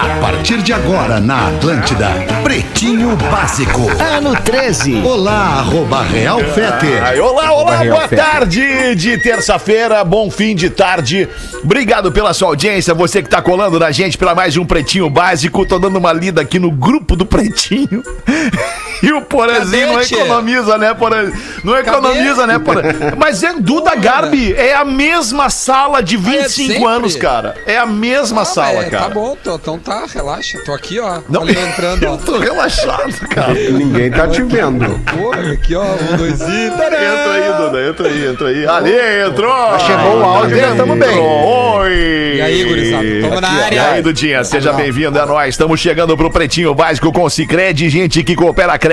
A partir de agora na Atlântida, Pretinho Básico. Ano 13. Olá, arroba Real Fete. Ai, olá, olá, boa tarde de terça-feira, bom fim de tarde. Obrigado pela sua audiência, você que tá colando na gente pela mais de um Pretinho Básico. Tô dando uma lida aqui no grupo do Pretinho. E o Porazinho não economiza, né, Porã? Não economiza, né, Porã? Mas é Duda Garbi, é a mesma sala de 25 sempre. anos, cara. É a mesma Ah, sala, é, cara. Tá bom, tô- então tá, relaxa. Tô aqui, ó. Não, Olha eu entrando, ó. eu tô relaxado, cara. Ninguém tá te vendo. Pô, aqui, ó. Um, dois e... Entra aí, Duda, entra aí, entra aí. Ali, entrou! chegou o áudio, já tamo bem. Oi! E aí, gurizada, tamo na área. E aí, Dudinha, seja bem-vindo a nós. Estamos chegando pro Pretinho Básico com Cicred, gente que coopera, cresce.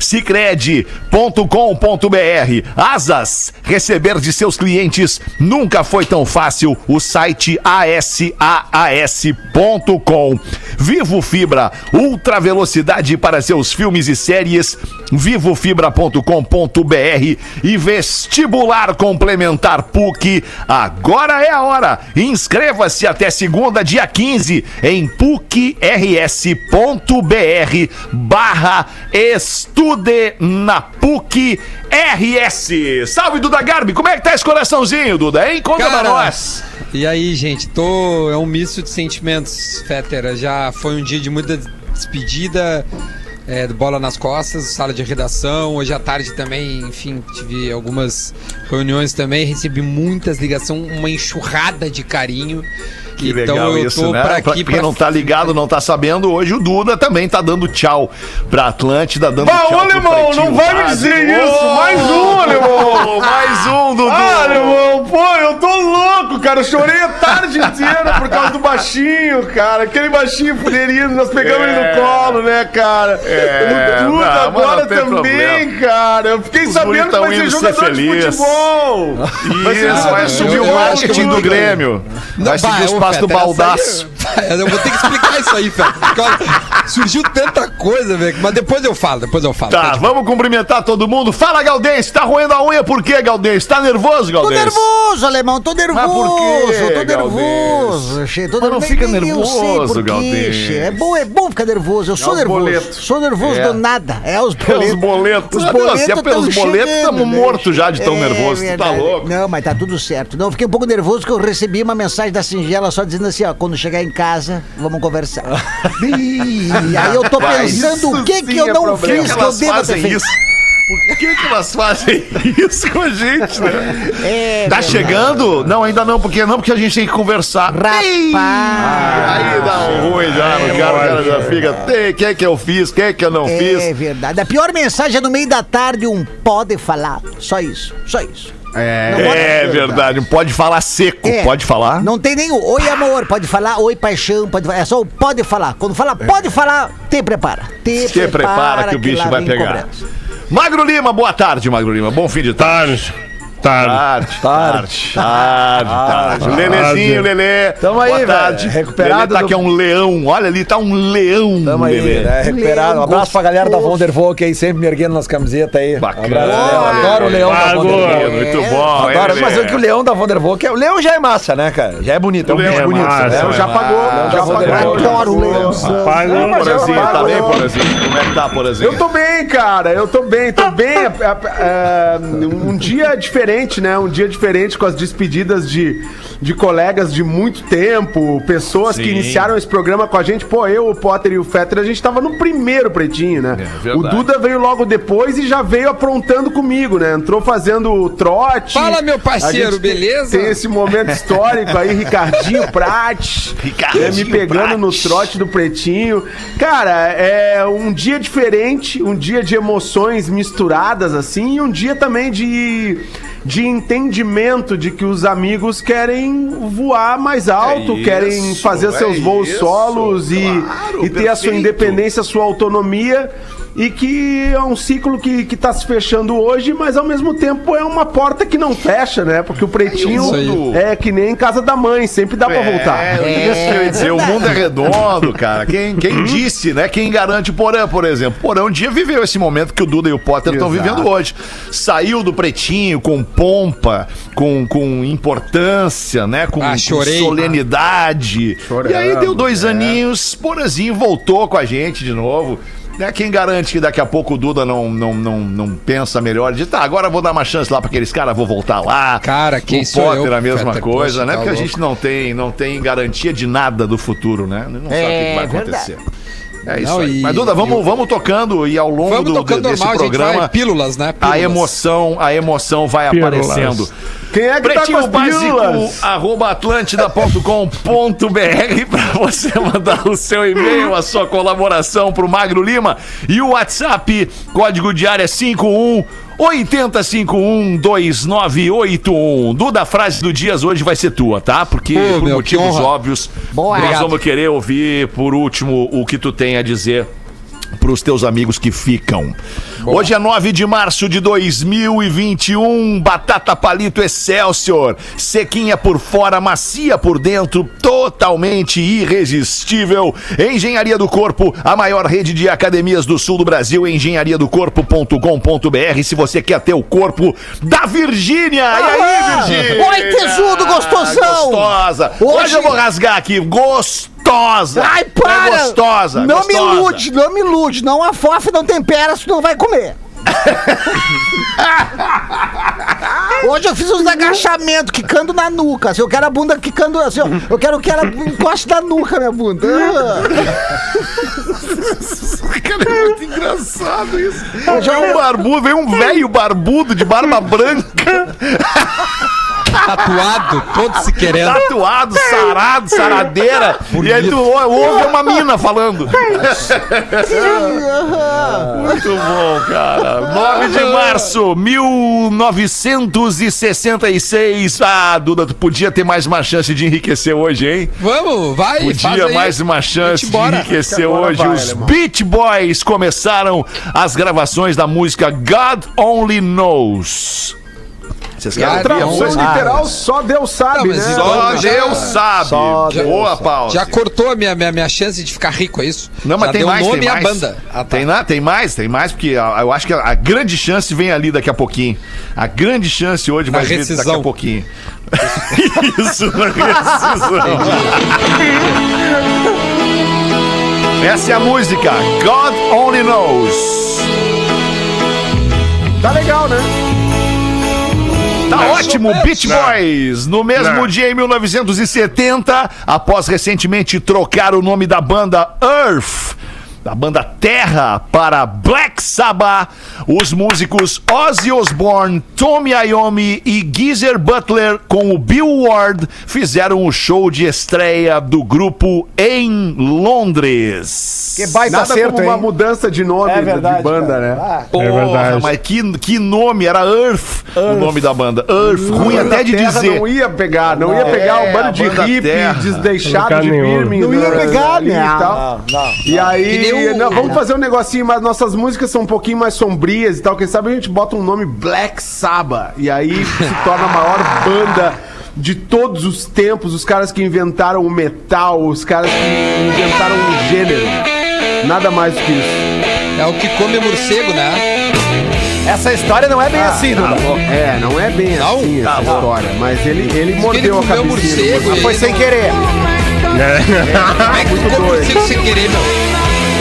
Cicred.com.br Asas, receber de seus clientes nunca foi tão fácil. O site asaas.com. Vivo Fibra, ultra velocidade para seus filmes e séries. Vivofibra.com.br e vestibular complementar PUC. Agora é a hora. Inscreva-se até segunda, dia 15, em pucrs.br barra estude na PUC RS. Salve, Duda Garbi. Como é que tá esse coraçãozinho, Duda, hein? Conta pra Cara, nós. E aí, gente, tô. É um misto de sentimentos, Fétera. Já foi um dia de muita despedida. É, Bola nas Costas, sala de redação. Hoje à tarde também, enfim, tive algumas reuniões também. Recebi muitas ligações, uma enxurrada de carinho. Que então legal eu isso, né? pra Pra quem não tá ligado, não tá sabendo, hoje o Duda também tá dando tchau pra Atlântida, dando Bah, tchau ô, Alemão, não vai me dizer isso. Ô, Mais um, Alemão. Mais um, Dudu. Ah, alemão, pô, eu tô louco, cara. Eu chorei a tarde inteira por causa do baixinho, cara. Aquele baixinho fuderino, nós pegamos ele no colo, né, cara? É, o Duda não, agora não também, problema. cara. Eu fiquei Os sabendo que vai ser indo ser jogador de feliz. futebol. Isso, jogador vai subir o marketing do Grêmio. Vai os do baldaço. Eu vou ter que explicar isso aí, olha, Surgiu tanta coisa, velho. Mas depois eu falo, depois eu falo. Tá, Pode- vamos cumprimentar todo mundo. Fala, Galdense, tá roendo a unha por quê, Galdense? Tá nervoso, Tô Galdense? nervoso, alemão, tô nervoso. por quê, tô nervoso. che, Tô Mas não fica nervoso, che. É bom, é bom ficar nervoso. Eu sou os nervoso. boletos. Sou nervoso É. do nada. É os boletos. boletos. Os boletos não, se é pelos boletos, estamos né? mortos já de tão É nervoso. Tu tá louco? Não, mas tá tudo certo. Não, eu fiquei um pouco nervoso porque eu recebi uma mensagem da Singela só dizendo assim, ó, quando chegar em casa, vamos conversar. Ih, e aí eu tô pensando o que isso que sim eu é não fiz que eu elas devo ter feito. isso? Por que, que elas fazem isso com a gente, né? É, Tá chegando? Não, ainda não, porque não, porque a gente tem que conversar. Rapaz. Aí dá um ruim já, cara, o cara já fica. "Ei, O que que eu fiz? O que que eu não É fiz? verdade. A pior mensagem é no meio da tarde, um pode falar. Só isso, só isso. Bota- É verdade, pode falar seco, É. pode falar? Não tem nem o oi amor, pode falar, oi paixão, pode falar. É só o pode falar. Quando fala pode falar, te prepara. Te, Se prepara que o bicho lá vai pegar. cobrança. Magro Lima, boa tarde, Magro Lima. Bom fim de tarde. Tarde. Tarde, tarde, tarde, tarde. Lelezinho, Lelê. Tamo aí, Boa velho. tarde. Recuperado Lelê tá do- aqui, é um leão. Olha ali, tá um leão. Tamo aí, Lelê. né? Recuperado. Um abraço Leão pra galera da. Vondervolk aí, sempre me erguendo nas camisetas aí. Bacana. Um abraço, Leão. Adoro o Leão da Vondervolk. Muito bom. Adoro, mas é que o Leão da Vondervolk, é- o Leão já é massa, né, cara? Já é bonito, é um O Leão bicho é bonito. né? é Leão já pagou, Leão já Vondervolk. Adoro o mas eu Porazinho, tá bem, Porazinho? Como é que tá, Porazinho? Eu tô bem, cara. Eu tô bem, tô bem. É, é, um dia diferente, né? Um dia diferente com as despedidas de, de colegas de muito tempo, pessoas que Sim. iniciaram esse programa com a gente. Pô, eu, o Potter e o Fetter, a gente tava no primeiro pretinho, né? É o Duda veio logo depois e já veio aprontando comigo, né? Entrou fazendo o trote. Fala, meu parceiro, tem- beleza? Tem esse momento histórico aí, Ricardinho Prates. Ricardinho é, me pegando no Prates. trote do pretinho. Cara, é um dia diferente, um dia de emoções misturadas, assim, e um dia também de, de entendimento de que os amigos querem voar mais alto, É querem isso, fazer seus é voos isso, solos e, claro, e ter a sua independência, a sua autonomia. E que é um ciclo que, que tá se fechando hoje, mas ao mesmo tempo é uma porta que não fecha, né? Porque o pretinho aí. é que nem em casa da mãe, sempre dá pra voltar. É, isso que eu ia dizer, o mundo é redondo, cara. Quem, quem disse, né? Quem garante o Porã, por exemplo. Porã um dia viveu esse momento que o Duda e o Potter estão vivendo hoje. Saiu do pretinho com pompa, com, com importância, né? Com, Ah, com chorei. solenidade. Choramos, e aí deu dois é. aninhos, Porãzinho voltou com a gente de novo. Né, quem garante que daqui a pouco o Duda não, não, não, não pensa melhor de tá, agora eu vou dar uma chance lá pra aqueles caras, vou voltar lá. Cara, quem o sou Potter eu, a mesma Fetter? coisa, Poxa, né? tá Porque a louco. gente não tem, não tem garantia de nada do futuro, né? Não sabe o que É, vai verdade. É isso Não, aí. e- Mas, Duda, vamos, e vamos tocando e ao longo Vamos do, tocando desse normal, a gente programa vai pílulas, né? a Pílulas. emoção, a emoção vai Pílulas. aparecendo. Quem é que tá com Pretinho as básico, pílulas? arroba atlântida.com.br para você mandar o seu e-mail, a sua colaboração pro Magro Lima e o WhatsApp, código de área 51 80512981. Duda, a frase do Dias hoje vai ser tua, tá? Porque por meu, que motivos honra. óbvios, Boa. nós Obrigado. vamos querer ouvir por último o que tu tem a dizer pros teus amigos que ficam. Hoje é 9 de março de 2021, batata palito Excelsior, sequinha por fora, macia por dentro, totalmente irresistível. Engenharia do Corpo, a maior rede de academias do sul do Brasil, engenhariadocorpo.com.br. Se você quer ter o corpo da Virgínia. E aí, Virgínia? Oi, tesudo gostosão. Gostosa. Hoje, Hoje- eu vou rasgar aqui. Gostosa. Ai, Não para! É gostosa. Não gostosa. me ilude, não me ilude. Não afofe, não tempera, tu não vai comer. Hoje eu fiz uns agachamentos, quicando na nuca. Assim, eu quero a bunda quicando assim, ó. Eu quero que ela encoste na nuca, minha bunda. Cara, é muito engraçado isso. Veio um barbudo, veio um velho barbudo de barba branca, Tatuado, todo se querendo. tatuado, sarado, saradeira. E aí tu ou- ouve uma mina falando. Muito bom, cara. 9 de março, 1966. Ah, Duda, tu podia ter mais uma chance de enriquecer hoje, hein? Vamos, vai, Podia mais uma chance de enriquecer hoje. vai, Os alemão. Beach Boys começaram as gravações da música God Only Knows. Vocês querem música? literal, só Deus sabe, Não, né? Só Já- Deus sabe. Só Deus Boa. Paulo. Já cortou a minha, minha, minha chance de ficar rico, é isso? Não, mas Já tem deu mais, nome tem mais. banda. Ah, tá. Tem, na- tem mais, tem mais, porque a- eu acho que a, a grande chance vem ali daqui a pouquinho. A grande chance hoje Na vai vir daqui a pouquinho. Isso, na rescisão. Essa é a música, God Only Knows. Tá legal, né? Tá Não, ótimo, Beach. Boys. No mesmo dia, em 1970, após recentemente trocar o nome da banda Earth, da banda Terra, para Black Sabbath, os músicos Ozzy Osbourne, Tommy Iommi e Geezer Butler, com o Bill Ward, fizeram o show de estreia do grupo em Londres. Que baita Nada acerto, como uma hein? mudança de nome É verdade, de banda, cara. né? Ah, Porra, É verdade. mas que, que nome, era Earth, o nome da banda. Earth, ruim até de Terra dizer. Não ia pegar, não, ia pegar É, um bando de hippie Terra. desdeixado de. Birmingham. Não ia né, pegar, ali e né? tal. não, não. E aí, Não, vamos fazer um negocinho, mas nossas músicas são um pouquinho mais sombrias e tal. Quem sabe a gente bota um nome Black Sabbath. E aí se torna a maior banda de todos os tempos. Os caras que inventaram o metal, os caras que inventaram o gênero. Nada mais do que isso. É o que come morcego, né? Essa história não é bem assim, Duda. É, não é bem Não? assim essa Tá bom. história. Mas ele, ele Ele mordeu a comeu cabeça. morcego foi ele sem não- querer. É que tu come morcego sem querer, meu?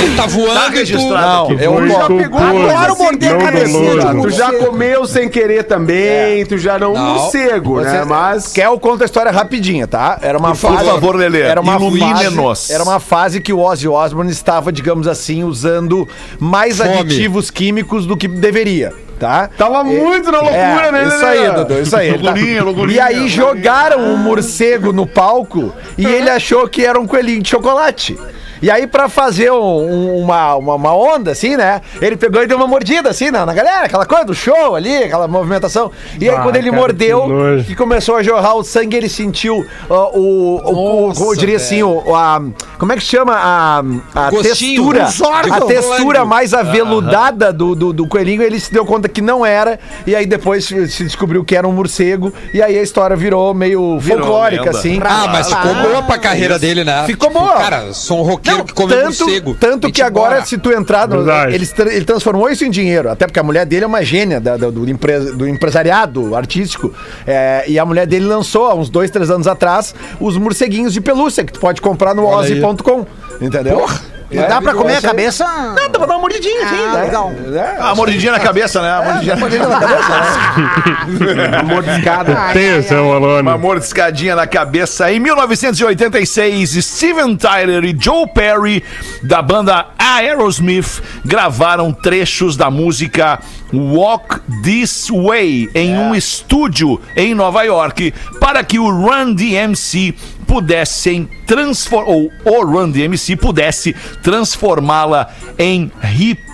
Ele tá voando Tá e tu... registrado aqui. eu já pegou cor, Adoro morder a não cabecinha. Tu já comeu sem querer também, tu já não, Não. morcego, né? Mas. Quer eu conto a história rapidinha, tá? Era uma Por fase. favor, Lelê, Era uma fase, era uma fase que o Ozzy Osbourne estava, digamos assim, usando mais Fome. aditivos químicos do que deveria, tá? Tava muito na loucura, É, né, Isso aí, Dudu, isso aí. Ele tá- Loucurinha, loucurinha. E aí jogaram um morcego no palco e ele achou que era um coelhinho de chocolate. E aí, pra fazer um- um- uma, uma, uma onda, assim, né? Ele pegou e deu uma mordida, assim, na, na galera, aquela coisa do show ali, aquela movimentação. E aí, Ah, quando ele cara, mordeu, que que começou a jorrar o sangue, ele sentiu ó, o, o, o- Nossa, eu diria assim, o, a, como é que chama a, a Gostinho, textura, a textura mais aveludada do, do, do coelhinho, ele se deu conta que não era, e aí depois se descobriu que era um morcego, e aí a história virou meio Virou folclórica, lenda. assim. Ah, mas ficou boa pra carreira dele, né? Ficou Tipo, boa. Cara, sou um roqueiro Não, que come tanto, morcego. tanto que agora, boa. se tu entrar, no, ele, ele transformou isso em dinheiro. Até porque a mulher dele é uma gênia da- da- do, empre- do empresariado artístico. É, e a mulher dele lançou, há uns dois, três anos atrás, os morceguinhos de pelúcia, que tu pode comprar no ozzy.com. Entendeu? E dá pra comer a cabeça? Não, dá pra dar uma mordidinha, sim. Ah, né? legal. É, A mordidinha na cabeça, né? A mordidinha, mordidinha na cabeça, né? Mordiscada. Atenção, uma Alone. mordiscadinha na cabeça. Em 1986, Steven Tyler e Joe Perry, da banda Aerosmith, gravaram trechos da música Walk This Way em um estúdio em Nova York para que o Run DMC pudessem transformar ou o Run DMC pudesse transformá-la em hip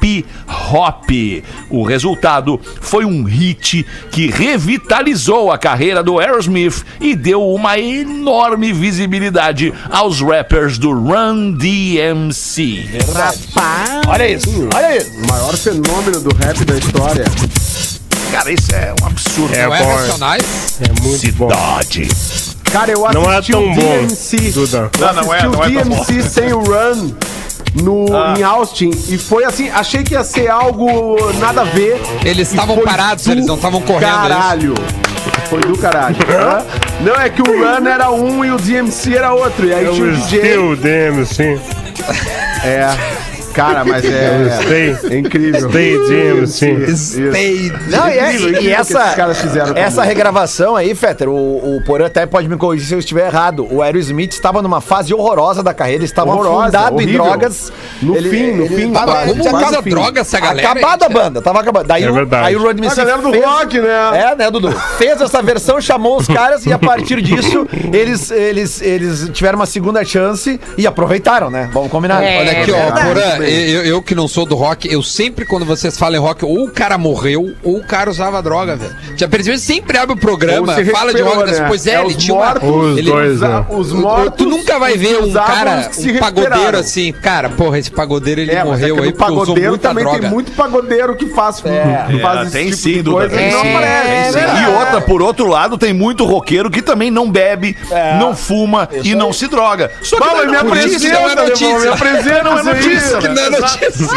hop. O resultado foi um hit que revitalizou a carreira do Aerosmith e deu uma enorme visibilidade aos rappers do Run DMC. Olha isso, olha isso. O maior fenômeno do rap da história. Cara, isso é um absurdo. É Não é bom. Racionais? É muito bom. Cidade. Cara, eu Não é assisti tão o bom, DMC. Duda. Eu Não, não é- assisti não o é tão DMC sem o Run no, em Austin. E foi assim, achei que ia ser algo nada a ver. Eles estavam parados, do eles não estavam correndo, é isso? Caralho. Foi do caralho. Hã? Não, é que o Run era um e o DMC era outro. E aí Eu tinha o DJ. damn, sim. É. Cara, mas é. Stay, É incrível. stay damn, sim. Stay. Não, e, é- Incrível, e incrível o que essa, essa regravação aí, Fetter, o, o Porã até pode me corrigir se eu estiver errado. O Aerosmith estava numa fase horrorosa da carreira, ele estava Horrorosa, afundado em horrível. drogas. No fim, no fim, tava- quase- Como tinha fim. droga essa galera? Acabada a banda, tava acabada. Daí, É o, verdade. aí o Run A galera do fez- rock, né? É, né, Dudu? Fez essa versão, chamou os caras e a partir disso eles, eles, eles tiveram uma segunda chance e aproveitaram, né? Vamos combinar. Olha aqui, ó, verdade. Porã. Eu, eu que não sou do rock, eu sempre, quando vocês falam em rock, ou o cara morreu, ou o cara usava droga, velho. Já percebeu? Sempre abre o programa, fala de rock, né? pois é, É, ele os tinha uma... mortos, Os ele- dois, né? Os mortos. Tu nunca vai ver que um cara, que um pagodeiro assim, cara, porra, esse pagodeiro ele É, é morreu que aí porque usou pagodeiro muita também droga. tem muito pagodeiro que faz, que É, faz tem esse sim, tipo de Duda, coisa tem que não sim. aparece. Tem sim. E outra, por outro lado, tem muito roqueiro que também não bebe, não fuma e não se droga. Só que Fala, não me é notícia. apresenta, não é notícia. irmão, me apresenta Não é notícia. Que não é notícia.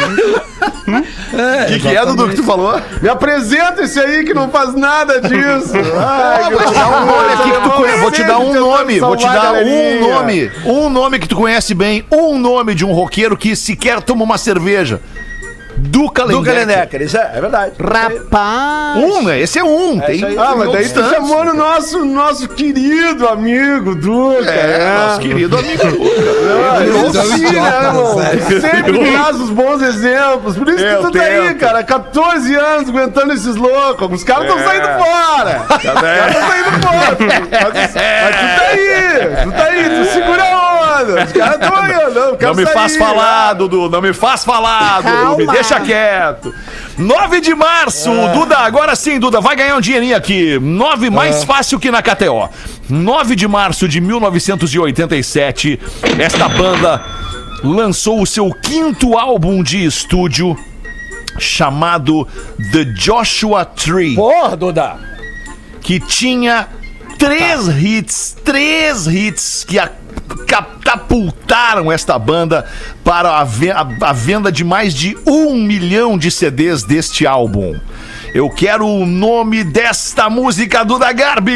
O que, que é, Dudu, que tu falou? Me apresenta esse aí que não faz nada disso. Ai, Vou te dar um nome aqui que tu conhece. Vou te dar um nome. Vou te dar a um nome. Um nome que tu conhece bem. Um nome de um roqueiro que sequer toma uma cerveja. Duca Do Lendecker. Kalendecker, isso é, é verdade. Rapaz. Um, né? Esse é um. tem, isso aí. Ah, mas daí tu chamou no nosso, nosso querido amigo Duca. É, nosso querido amigo Duca. É um sim, né, sério. Sempre traz os bons exemplos. Por isso Eu que tu tá aí, cara. 14 anos aguentando esses loucos. Os caras estão É. saindo fora. Os caras estão saindo fora. Mas, mas tu tá aí. Tu tá aí. Tu segura a onda. Os caras estão aí. Não, Não me sair. faz falar, Dudu. Não me faz falar, Dudu. Me Calma. deixa quieto. 9 de março, Duda. Agora sim, Duda. Vai ganhar um dinheirinho aqui. 9 mais fácil que na KTO. 9 de março de 1987, esta banda lançou o seu quinto álbum de estúdio chamado The Joshua Tree Porra, Duda. que tinha três hits, três hits que a- catapultaram esta banda para a, a- a venda de mais de um milhão de CDs deste álbum. Eu quero o nome desta música do da Garbi.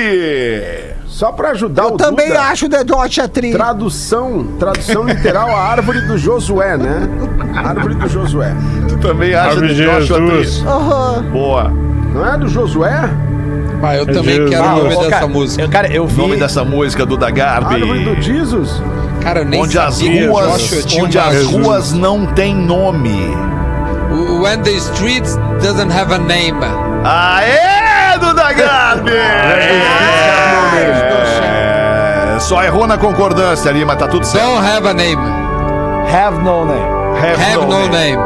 Só pra ajudar Eu o também Duda, acho The Dodge Tree. Tradução, tradução literal, a árvore do Josué, né? Árvore do Josué. Tu também acha The. Tree? Aham. Boa. Não é do Josué? Ah, eu também Jesus. quero Ah, o nome dessa cara, música. Eu, cara, eu vi. Nome dessa música do da Árvore do Garbi. Jesus? Cara, eu nem Onde as sabia ruas, Joshua onde as ruas não têm nome. When the streets doesn't have a name. Aê, Duda Garbi! É, só errou na concordância ali, mas tá tudo certo. Don't have a name. Have No Name. Have, Have No Name.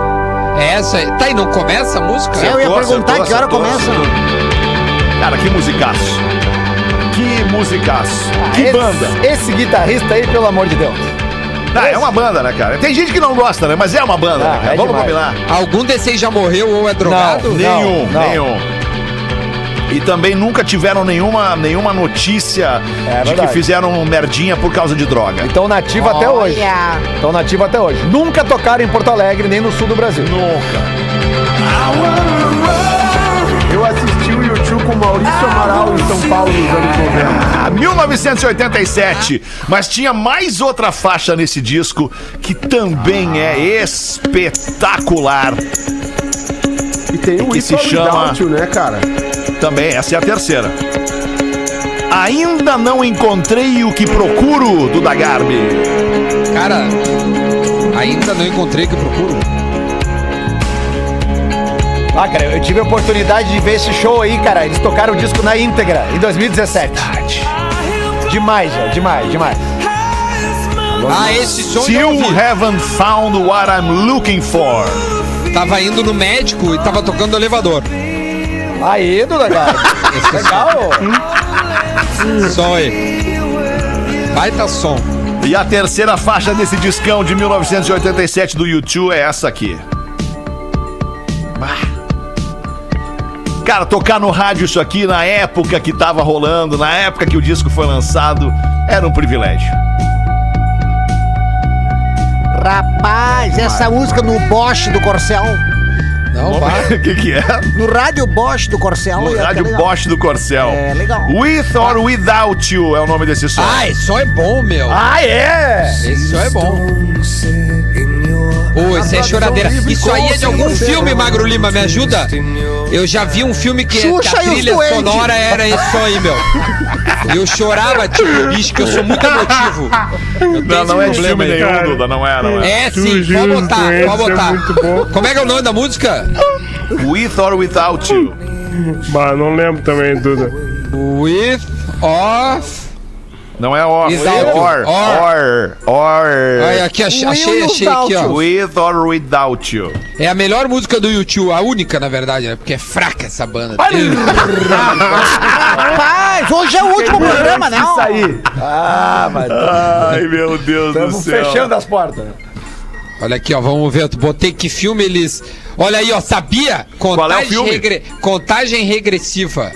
É essa aí. Tá, e não começa a música? Eu ia perguntar acertou, que hora acertou, começa. acertou. Cara, que musicaço. Que musicaço. Que Esse- banda. Esse guitarrista aí, pelo amor de Deus. Ah, é uma banda, né, cara? Tem gente que não gosta, né? Mas é uma banda, Ah, né, cara? é Vamos demais. combinar. Algum desses já morreu ou é drogado? Não. Nenhum, não. nenhum. E também nunca tiveram nenhuma, nenhuma notícia É de que fizeram merdinha por causa de droga. Então nativo até hoje. Olha. Estão nativo até hoje. Nunca tocaram em Porto Alegre, nem no sul do Brasil. Nunca. Com Maurício Amaral em São Paulo nos anos 90. Ah, 1987. Mas tinha mais outra faixa nesse disco que também é espetacular. E tem o Que se chama- Without You, né, cara? Também, essa é a terceira. Ainda não encontrei o que procuro do Dagarbi. Cara, ainda não encontrei o que procuro. Ah, cara, eu tive a oportunidade de ver esse show aí, cara. Eles tocaram o disco na íntegra, em 2017. Demais, velho. Demais, demais. Ah, esse som eu Still haven't found what I'm looking for. Tava indo no médico e tava tocando no elevador. Aí, Duda, cara. Legal. Som aí. Baita som. E a terceira faixa desse discão de 1987 do YouTube é essa aqui. Bah. Cara, tocar no rádio isso aqui na época que tava rolando, na época que o disco foi lançado, era um privilégio. Rapaz, essa música no Bosch do Corcel. Não, vai. O que que é? No rádio Bosch do Corcel. No ia rádio legal. Bosch do Corcel. É, legal. With or Without You é o nome desse som. Ah, esse som é bom, meu. Ah, é? Esse som é bom. Pô, esse é choradeira. Isso aí é de algum filme, Magro Lima, me ajuda? Eu já vi um filme que, que a trilha sonora era esse som aí, meu. Eu chorava, tipo, bicho, que eu sou muito emotivo. Eu tenho Não, não é filme problema aí. nenhum. Duda, não é, não é. É sim, pode botar, pode é botar. bom. Como é que é o nome da música? With or Without You. Bah, não lembro também, Duda. With Off. Não é or. Without. Or. Or. Or. Olha aqui, ach- achei, achei aqui, ó. With or Without You. É a melhor música do YouTube, a única, na verdade, né? Porque é fraca essa banda. Rapaz, hoje é o último programa, né? Isso aí. Ah, mas Ai, meu Deus do estamos céu. fechando as portas. Olha aqui, ó, vamos ver. Eu botei que filme eles. Olha aí, ó, sabia? Qual é o Contagem, filme? regre- Contagem regressiva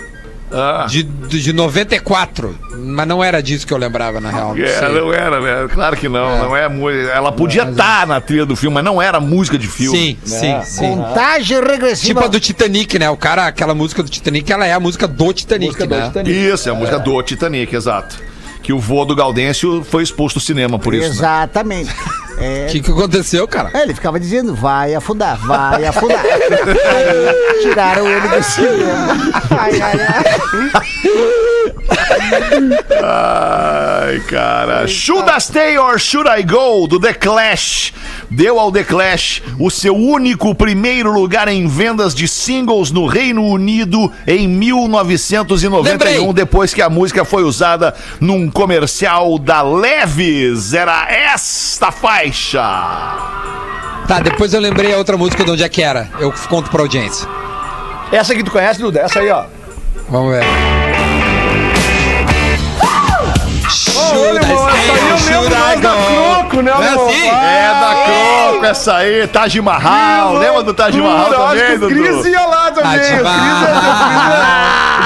Ah. de, de 94. Mas não era disso que eu lembrava, na real. Não É, não era, né? Claro que não, não é música. Ela podia estar na trilha do filme, mas não era música de filme. Sim, sim, sim. Contagem regressiva. Tipo a do Titanic, né? O cara, aquela música do Titanic, ela é a música do Titanic, Música do né? Titanic. Isso, é a música do Titanic, exato. Que o vô do Gaudêncio foi exposto ao cinema por isso. né? Exatamente. É, O que, que aconteceu, cara? é, ele ficava dizendo, vai afundar, vai afundar. Aí, tiraram ele do cinema. Ai, ai, ai. Ai, cara. Should I stay or should I go? Do The Clash. Deu ao The Clash o seu único primeiro lugar em vendas de singles no Reino Unido em 1991, Lembrei. depois que a música foi usada num comercial da Leves. Era esta faixa. Tá, depois eu lembrei a outra música de onde é que era. Eu conto pra audiência. Essa aqui tu conhece, Duda? Essa aí, ó. Vamos ver. Essa aí should lembro mais da? Croco, né, é assim? É da Croco essa aí, Taj Mahal. Lembra do Taj Mahal também, acho que o Cris Dudu? ia lá também. Taj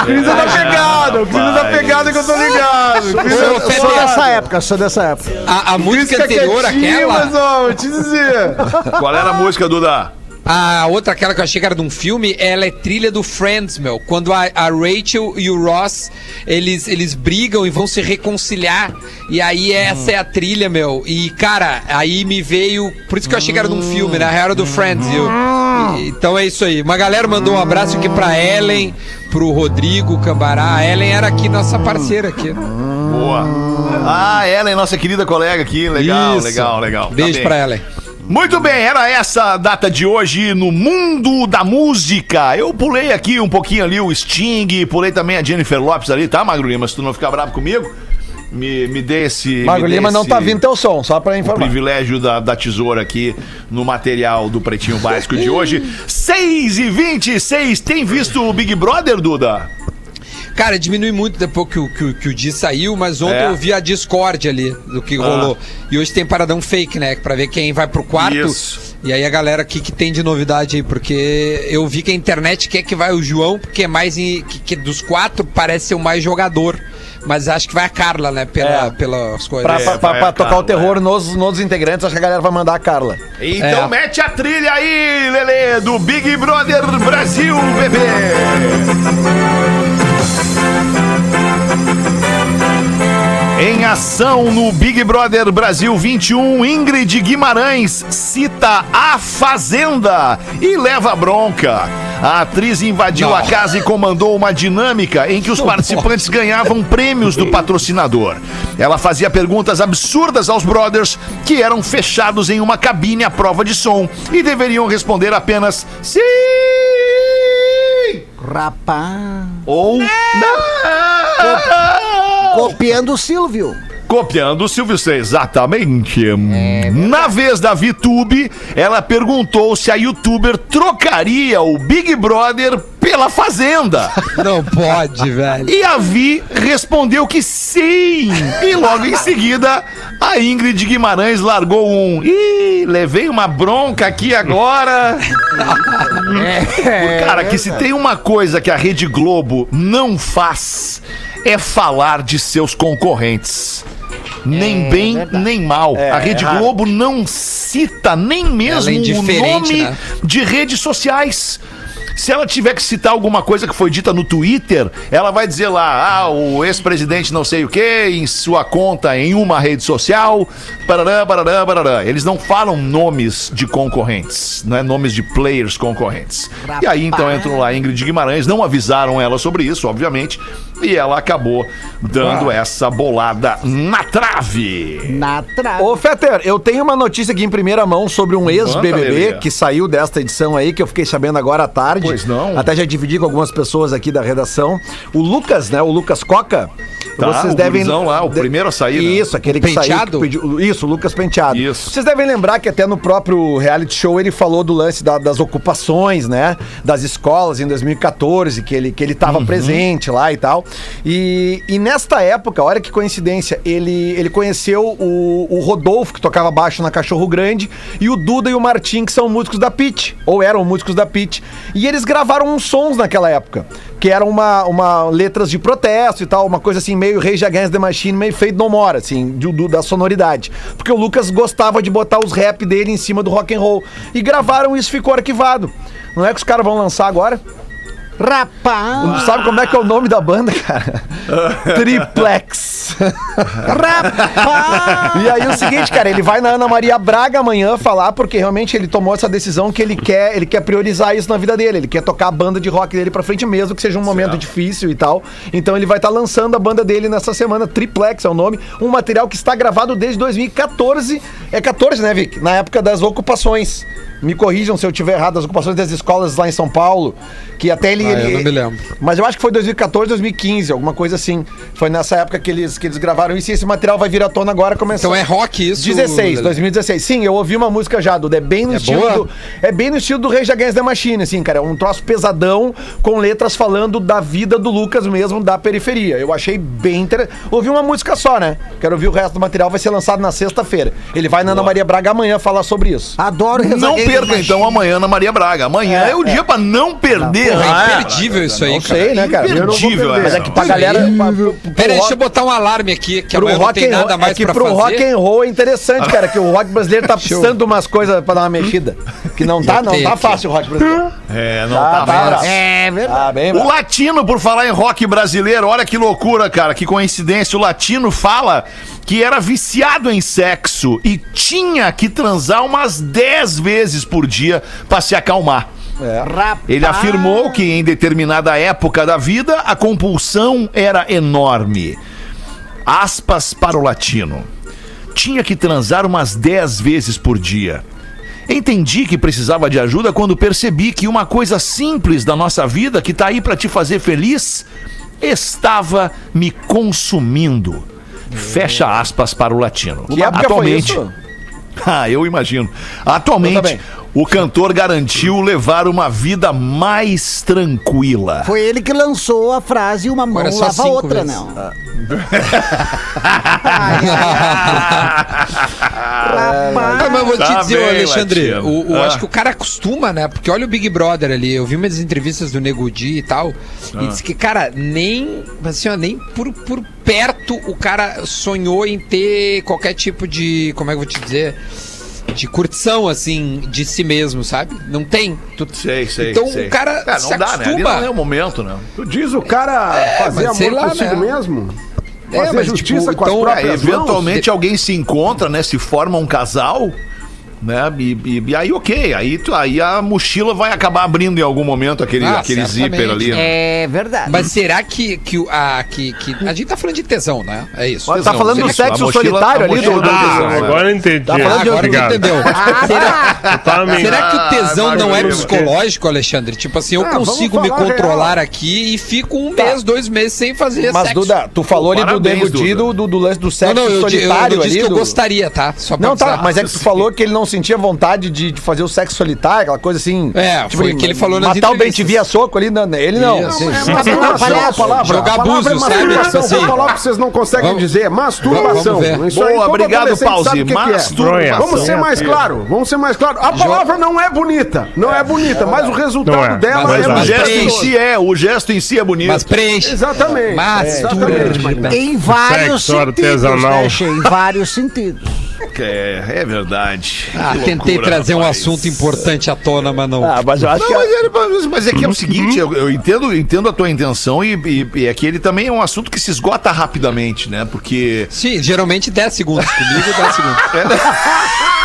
O Cris é, o Cris é, Cris é da pegada. O Cris é da pegada que eu tô ligado. É- Eu sou dessa época, sou dessa época. A, a música anterior, aquela. Mas, ó, vou te dizer. Qual era a música, Duda? A outra, aquela que eu achei que era de um filme, ela é trilha do Friends, meu. Quando a, a Rachel e o Ross, eles, eles brigam e vão se reconciliar. E aí essa é a trilha, meu. E, cara, aí me veio... Por isso que eu achei que era de um filme, né? Era do Friends. e e- então é isso aí. Uma galera mandou um abraço aqui pra Ellen, pro Rodrigo Cambará. A Ellen era aqui, nossa parceira aqui. Boa. Ah, Ellen, nossa querida colega aqui. Legal, Isso. legal, legal. Tá Beijo bem. pra Ellen. Muito bem, era essa a data de hoje no mundo da música. Eu pulei aqui um pouquinho ali o Sting, pulei também a Jennifer Lopes ali, tá, Magro Lima? Se tu não ficar bravo comigo. me, me dê esse. Dê Lima não tá vindo teu som, só pra o informar. privilégio da, da tesoura aqui no material do Pretinho Básico de hoje. 6 e 26 Tem visto o Big Brother, Duda? Cara, diminui muito depois que o, que, o- que o Di saiu, mas ontem É. eu vi a Discord ali do que rolou. E hoje tem paradão fake, né? Pra ver quem vai pro quarto. Isso. E aí a galera, o que, que tem de novidade aí? Porque eu vi que a internet quer que vai o João, porque é mais. em- que, que dos quatro parece ser o mais jogador. Mas acho que vai a Carla, né? Pela, É. Pelas coisas. Pra, É, pra- pra- pra tocar Carla, o terror é. nos, nos integrantes, acho que a galera vai mandar a Carla. Então É. mete a trilha aí, Lelê, do Big Brother Brasil, bebê! Em ação no Big Brother Brasil 21, Ingrid Guimarães cita a Fazenda e leva bronca. A atriz invadiu Não. a casa e comandou uma dinâmica em que os participantes ganhavam prêmios do patrocinador. Ela fazia perguntas absurdas aos brothers que eram fechados em uma cabine à prova de som e deveriam responder apenas sim Rapaz. ou não. Copiando o Silvio. Copiando o Silvio Santos, exatamente. Na vez da VTube, ela perguntou se a youtuber trocaria o Big Brother pela Fazenda. Não pode, velho. E a Vi respondeu que sim. E logo em seguida, a Ingrid Guimarães largou um. Ih, levei uma bronca aqui agora. Cara, que se tem uma coisa que a Rede Globo não faz é falar de seus concorrentes. Nem bem, nem mal. a Rede é. Globo não cita nem mesmo é o indiferente, nome né? de redes sociais. Se ela tiver que citar alguma coisa que foi dita no Twitter, ela vai dizer lá, ah, o ex-presidente não sei o que, em sua conta em uma rede social, parará, parará, parará. Eles não falam nomes de concorrentes, não é nomes de players concorrentes. E aí então entram lá Ingrid Guimarães, não avisaram ela sobre isso, obviamente, e ela acabou dando essa bolada na trave. Na trave. Ô, Fetter, eu tenho uma notícia aqui em primeira mão sobre um ex-BBB que saiu desta edição aí, que eu fiquei sabendo agora à tarde. Pois não. Até já dividi com algumas pessoas aqui da redação. O Lucas, né? O Lucas Coca. Tá, o gurizão lá, o primeiro a sair, né? Isso, aquele que Penteado? saiu. que pediu- Isso, o Lucas Penteado. Isso. Vocês devem lembrar que até no próprio reality show ele falou do lance da- das ocupações, né? Das escolas em 2014, que ele, que ele Uhum. tava presente lá e tal. E, e nesta época, olha que coincidência, ele, ele conheceu o, o Rodolfo, que tocava baixo na Cachorro Grande, e o Duda e o Martim, que são músicos da Pit, ou eram músicos da Pit. E eles gravaram uns sons naquela época, que eram uma, uma letras de protesto e tal, uma coisa assim, meio Rage Against the Machine, meio Fade No More, assim, do, da sonoridade. Porque o Lucas gostava de botar os rap dele em cima do rock and roll. E gravaram isso, ficou arquivado. Não é que os caras vão lançar agora? Rapaz. Sabe como é que é o nome da banda, cara? Triplex. Rapaz. E aí o seguinte, cara, ele vai na Ana Maria Braga amanhã falar porque realmente ele tomou essa decisão que ele quer, ele quer priorizar isso na vida dele, ele quer tocar a banda de rock dele pra frente mesmo, que seja um momento difícil e tal. Então ele vai estar lançando a banda dele nessa semana, Triplex é o nome, um material que está gravado desde 2014, é 14, né, Vic? Na época das ocupações. Me corrijam se eu tiver errado, as ocupações das escolas lá em São Paulo, que até ele, Ah, eu ele- não me lembro. mas eu acho que foi 2014, 2015, alguma coisa assim. Foi nessa época que eles, que eles gravaram isso e esse material vai vir à tona agora começando. Então é rock isso? 16, Lelê? 2016. Sim, eu ouvi uma música já, Duda. É bem no É estilo boa? do. É bem no estilo do Rage Against the Machine, assim, cara. É um troço pesadão com letras falando da vida do Lucas mesmo, da periferia. Eu achei bem interessante. Ouvi uma música só, né? Quero ouvir o resto do material, vai ser lançado na sexta-feira. Ele vai na Ana Maria Braga amanhã falar sobre isso. Adoro Não Rezagueiro perca Machine. então amanhã na Maria Braga. Amanhã é, É, o dia pra não perder. Né? é imperdível isso aí, Não cara. sei, né, cara? Não Imperdível perder. Mas é que pra galera. pra- pro- pro Pera aí, deixa eu botar um alarme aqui, que Pro amanhã não rock tem and roll, nada mais é que pra pro fazer. rock and roll é interessante, cara, que o rock brasileiro tá precisando de umas coisas pra dar uma mexida. Que não tá, não tá fácil o rock brasileiro. É, não Tá, tá, tá, fácil. tá. É verdade. Bem, O latino, por falar em rock brasileiro, olha que loucura, cara, que coincidência. O latino fala que era viciado em sexo e tinha que transar umas 10 vezes por dia pra se acalmar. Rapaz. Ele afirmou que em determinada época da vida a compulsão era enorme. Aspas para o latino. Tinha que transar umas 10 vezes por dia. Entendi que precisava de ajuda quando percebi que uma coisa simples da nossa vida que tá aí para te fazer feliz estava me consumindo. Fecha aspas para o latino. Que época Atualmente, ah, eu imagino. Eu Atualmente, também. O cantor garantiu levar uma vida mais tranquila. Foi ele que lançou a frase uma mão Agora lava a outra, vezes. não. Ah, mas eu vou te Tá dizer, bem, Alexandre, o, o- Ah. acho que o cara acostuma, né? Porque olha o Big Brother ali, eu vi umas entrevistas do Nego Di e tal, Ah. e disse que, cara, nem, assim, ó, nem por, por perto o cara sonhou em ter qualquer tipo de, como é que eu vou te dizer, de curtição, assim, de si mesmo, sabe? Não tem. Tu- Sei, sei. Então sei. o cara É, não se dá, né? Ali acostuma. não é o momento, né? Tu diz o cara fazer É, mas sei amor lá, consigo né? mesmo? É, Fazer mas, justiça tipo, com as então, É, próprias mãos? eventualmente alguém se encontra, né? Se forma um casal, né? E, e- e aí, ok. Aí, tu- aí a mochila vai acabar abrindo em algum momento aquele, Ah, aquele certamente. zíper ali. né? É verdade. Mas será que, que, a, que, que. A gente tá falando de tesão, né? É isso. Tá falando do sexo mochila- solitário ali do, do Ah, tesão, agora eu entendi. Tá falando Ah, de- agora tu Obrigado. entendeu. será, Eu tava me- será que o tesão Ah, não é psicológico, Alexandre? Tipo assim, eu Ah, consigo me controlar real. aqui e fico um mês, dois meses sem fazer Mas, sexo. Duda, tu falou ali do Parabéns, Duda. do, do, lance do sexo não, não, eu, eu, solitário eu disse que eu gostaria, tá? Só pra Não, tá, mas é que tu falou que ele não sentia vontade de, de fazer o sexo solitário, aquela coisa assim. É, foi o que ele falou nas Matar o entrevistas. Ben a soco ali, não, ele não. Isso. É masturbação a palavra. Jogar a palavra abuso, é sabe? masturbação. Tipo assim. Vou falar que vocês não conseguem Vamos- dizer. Masturbação. Isso aí, Boa, todo obrigado, Pause. sabe o que que é. Masturbação. Vamos ser mais claro. Vamos ser mais claro. A palavra não é bonita. Não é bonita, mas o resultado é. dela Mas é O Mas gesto em si é, o gesto em si é bonito. Mas preenche. Exatamente. Exatamente. Em vários sentidos, artesanal. né? Em vários sentidos. É, é verdade. Ah, Que tentei loucura, trazer um rapaz. assunto importante à tona, mas não. Ah, mas eu acho Não, que. mas, ele- mas- mas é que é o seguinte, eu, eu entendo, entendo a tua intenção e, e- e é que ele também é um assunto que se esgota rapidamente, né? Porque Sim, geralmente 10 segundos. Comigo, 10 segundos.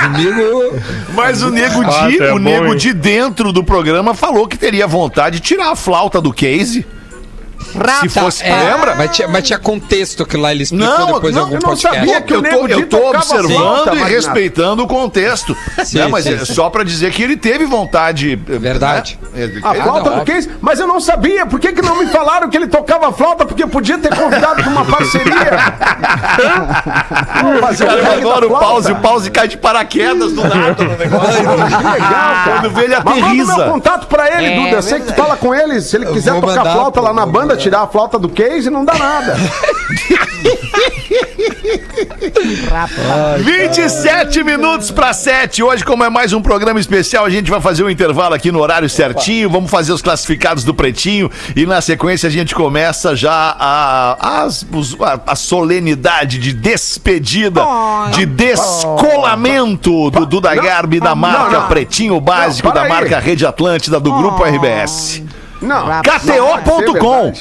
Comigo. Mas o Nego Ah, Di, tá o bom, Nego hein? Di dentro do programa falou que teria vontade de tirar a flauta do case. Se fosse, É, lembra? Mas tinha, mas tinha contexto que lá ele explicou Não, depois não, algum eu não podcast. sabia que Eu tô, eu tô observando flauta, e respeitando o contexto. Sim, né? Mas sim, é sim. só pra dizer que ele teve vontade. eh, Verdade. né? A É, flauta não, do Case, mas eu não sabia. Por que, que não me falaram que ele tocava flauta? Porque podia ter convidado pra uma parceria. O eu adoro o pause, o pause cai de paraquedas do nada no negócio. Que legal, cara. Quando vê ele Mas manda meu aterriza. contato pra ele, Duda. Eu sei que tu fala com ele. Se ele quiser tocar flauta lá na vou tirar a flauta do case, não dá nada. 27 minutos para 7. Hoje, como é mais um programa especial, a gente vai fazer um intervalo aqui no horário certinho. Vamos fazer os classificados do Pretinho e na sequência a gente começa já a, os- a, a solenidade de despedida, de descolamento do Duda Garbi da marca não, não. Pretinho Básico, Não, da marca Rede Atlântida do Grupo RBS. Não. KTO.com.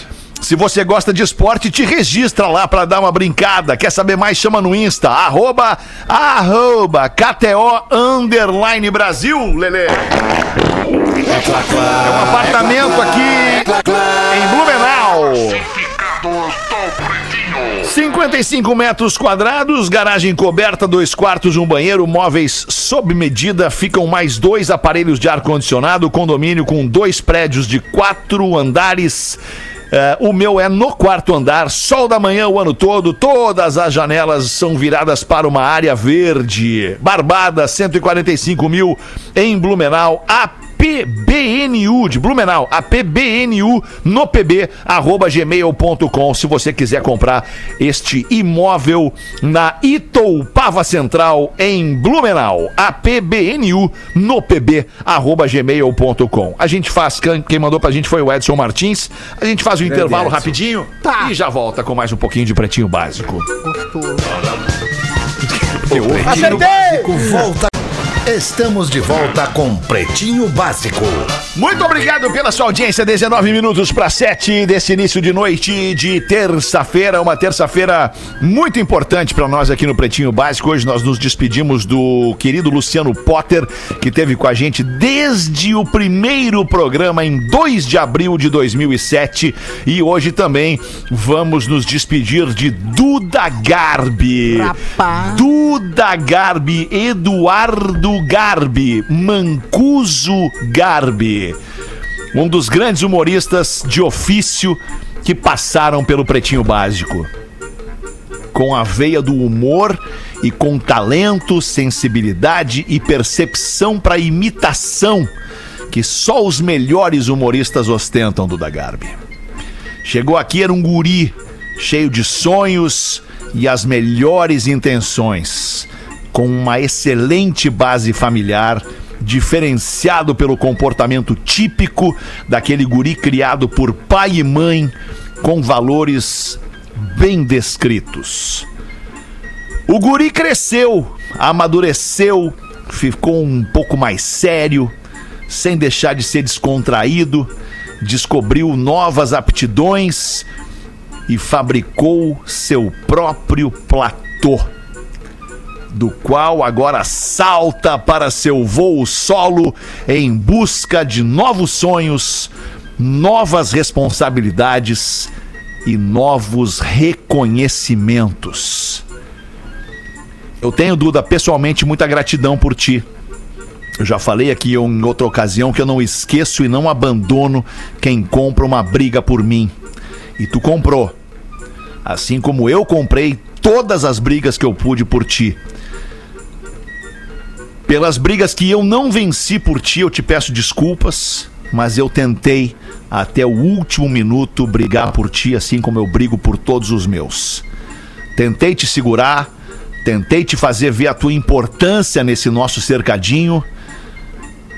Se você gosta de esporte, te registra lá pra dar uma brincada. Quer saber mais? Chama no Insta, arroba, arroba, KTO Underline Brasil, Lele. É um apartamento aqui em Blumenau. 55 metros quadrados, garagem coberta, dois quartos, um banheiro, móveis sob medida, ficam mais dois aparelhos de ar-condicionado, condomínio com dois prédios de quatro andares. É, o meu é no quarto andar, sol da manhã o ano todo, todas as janelas são viradas para uma área verde. Barbada, 145 mil em Blumenau. APBNU de Blumenau, APBNU no pb, arroba gmail.com. Se você quiser comprar este imóvel na Itoupava Central em Blumenau, APBNU no pb, arroba gmail.com. A gente faz, quem mandou pra gente foi o Edson Martins. A gente faz um intervalo rapidinho e já volta com mais um pouquinho de Pretinho Básico. Básico volta. Estamos de volta com Pretinho Básico. Muito obrigado pela sua audiência. 19 minutos para 7 desse início de noite de terça-feira. Uma terça-feira muito importante para nós aqui no Pretinho Básico. Hoje nós nos despedimos do querido Luciano Potter, que teve com a gente desde o primeiro programa em 2 de abril de 2007. E hoje também vamos nos despedir de Duda Garbi. Rapaz. Duda Garbi, Eduardo Garbi, Mancuso Garbi. Um dos grandes humoristas de ofício que passaram pelo Pretinho Básico. com a veia do humor e com talento, sensibilidade e percepção para imitação que só os melhores humoristas ostentam, Duda Garbi. Chegou aqui, era um guri, cheio de sonhos e as melhores intenções, com uma excelente base familiar, diferenciado pelo comportamento típico daquele guri criado por pai e mãe, com valores bem descritos. O guri cresceu, amadureceu, ficou um pouco mais sério, sem deixar de ser descontraído, descobriu novas aptidões e fabricou seu próprio platô, do qual agora salta para seu voo solo em busca de novos sonhos, novas responsabilidades e novos reconhecimentos. Eu tenho, Duda, pessoalmente muita gratidão por ti. Eu já falei aqui em outra ocasião que eu não esqueço e não abandono quem compra uma briga por mim. E tu comprou. Assim como eu comprei todas as brigas que eu pude por ti. Pelas brigas que eu não venci por ti, eu te peço desculpas, mas eu tentei até o último minuto brigar por ti, assim como eu brigo por todos os meus. Tentei te segurar, tentei te fazer ver a tua importância nesse nosso cercadinho,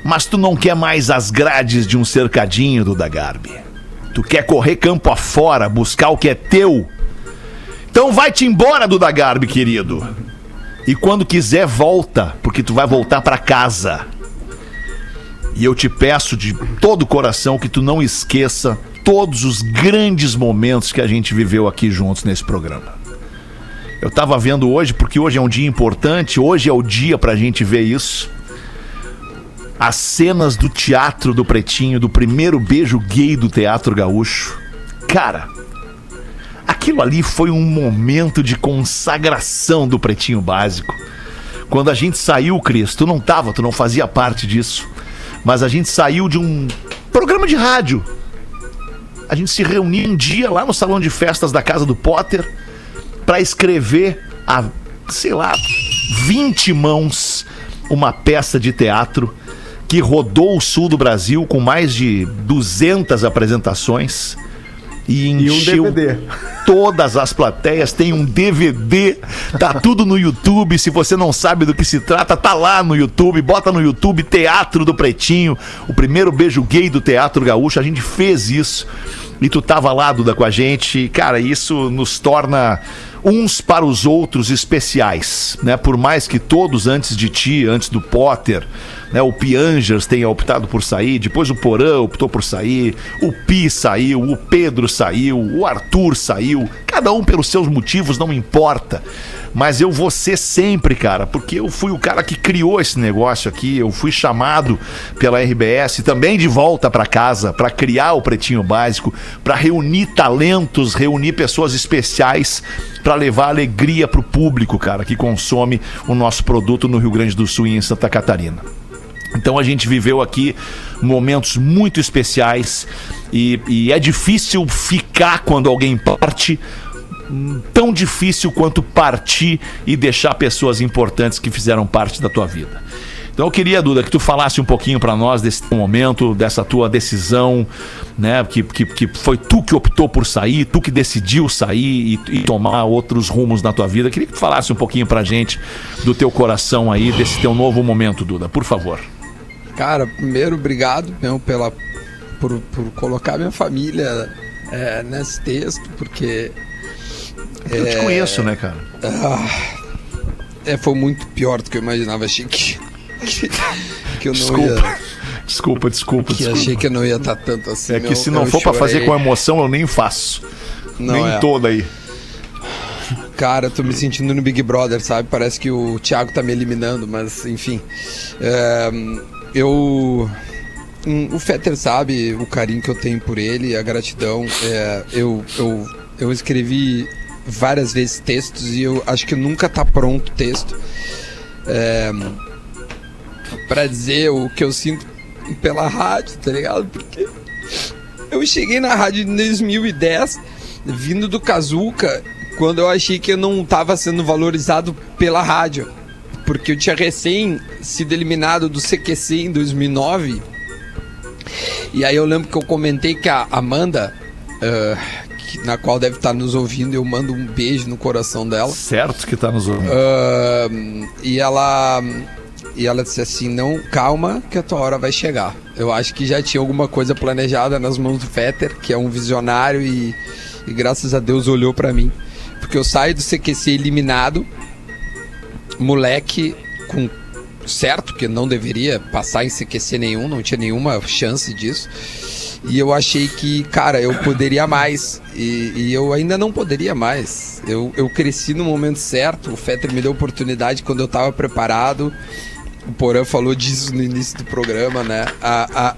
mas tu não quer mais as grades de um cercadinho, Duda Garbi. Tu quer correr campo afora, buscar o que é teu. Então vai-te embora, Duda Garbi, querido. E quando quiser, volta, porque tu vai voltar para casa. E eu te peço de todo o coração que tu não esqueça todos os grandes momentos que a gente viveu aqui juntos nesse programa. Eu tava vendo hoje, porque hoje é um dia importante, hoje é o dia pra gente ver isso. As cenas do teatro do Pretinho, do primeiro beijo gay do Teatro Gaúcho. Cara, aquilo ali foi um momento de consagração do Pretinho Básico. Quando a gente saiu, Cris, tu não tava, tu não fazia parte disso. Mas a gente saiu de um programa de rádio. A gente se reuniu um dia lá no salão de festas da casa do Potter para escrever a, sei lá, 20 mãos uma peça de teatro que rodou o sul do Brasil com mais de 200 apresentações e E um encheu DVD. todas as plateias, tem um DVD, tá tudo no YouTube. Se você não sabe do que se trata, tá lá no YouTube. Bota no YouTube Teatro do Pretinho, o primeiro beijo gay do Teatro Gaúcho. A gente fez isso e tu tava lá, Duda, com a gente. Cara, isso nos torna uns para os outros especiais, né? Por mais que todos antes de ti, antes do Potter, né? O Piangers tenha optado por sair, depois o Porã optou por sair, o Pi saiu, o Pedro saiu, o Arthur saiu, cada um pelos seus motivos, não importa. Mas eu vou ser sempre, cara, porque eu fui o cara que criou esse negócio aqui, eu fui chamado pela RBS também de volta para casa para criar o Pretinho Básico, para reunir talentos, reunir pessoas especiais para levar alegria pro público, cara, que consome o nosso produto no Rio Grande do Sul e em Santa Catarina. Então a gente viveu aqui momentos muito especiais e, e é difícil ficar quando alguém parte, tão difícil quanto partir e deixar pessoas importantes que fizeram parte da tua vida. Então eu queria, Duda, que tu falasse um pouquinho pra nós desse momento, dessa tua decisão, né? Que, que, que foi tu que optou por sair, tu que decidiu sair e, e tomar outros rumos na tua vida. Eu queria que tu falasse um pouquinho pra gente do teu coração aí, desse teu novo momento, Duda, por favor. Cara, primeiro, obrigado mesmo pela, por, por colocar minha família é, nesse texto, porque Eu te conheço, né, cara? é, foi muito pior do que eu imaginava. Achei que, eu não Desculpa. ia. Desculpa, desculpa, Que desculpa. achei que eu não ia estar tanto assim. É que se não for pra fazer com emoção, eu nem faço. Não nem é. toda aí. Cara, eu tô me sentindo no Big Brother, sabe? Parece que o Thiago tá me eliminando, mas enfim. É, eu. hum, O Fetter sabe o carinho que eu tenho por ele, a gratidão. É, eu, eu, eu escrevi várias vezes textos e eu acho que nunca tá pronto o texto. É, pra dizer o que eu sinto pela rádio, tá ligado? Porque eu cheguei na rádio em 2010, vindo do Kazuca, quando eu achei que eu não estava sendo valorizado pela rádio. Porque eu tinha recém sido eliminado do CQC em 2009. E aí eu lembro que eu comentei que a Amanda, ah, que- na qual deve estar nos ouvindo, eu mando um beijo no coração dela. Certo que tá nos ouvindo. Ah, e ela e ela disse assim: "Não, calma, que a tua hora vai chegar". Eu acho que já tinha alguma coisa planejada nas mãos do Fetter, que é um visionário e, e graças a Deus olhou pra mim, porque eu saio do CQC eliminado, moleque com certo que não deveria passar em CQC nenhum, não tinha nenhuma chance disso. E eu achei que, cara, eu poderia mais. E, e eu ainda não poderia mais. Eu, eu cresci no momento certo. O Fetter me deu oportunidade quando eu tava preparado. O Porã falou disso no início do programa, né? A, a-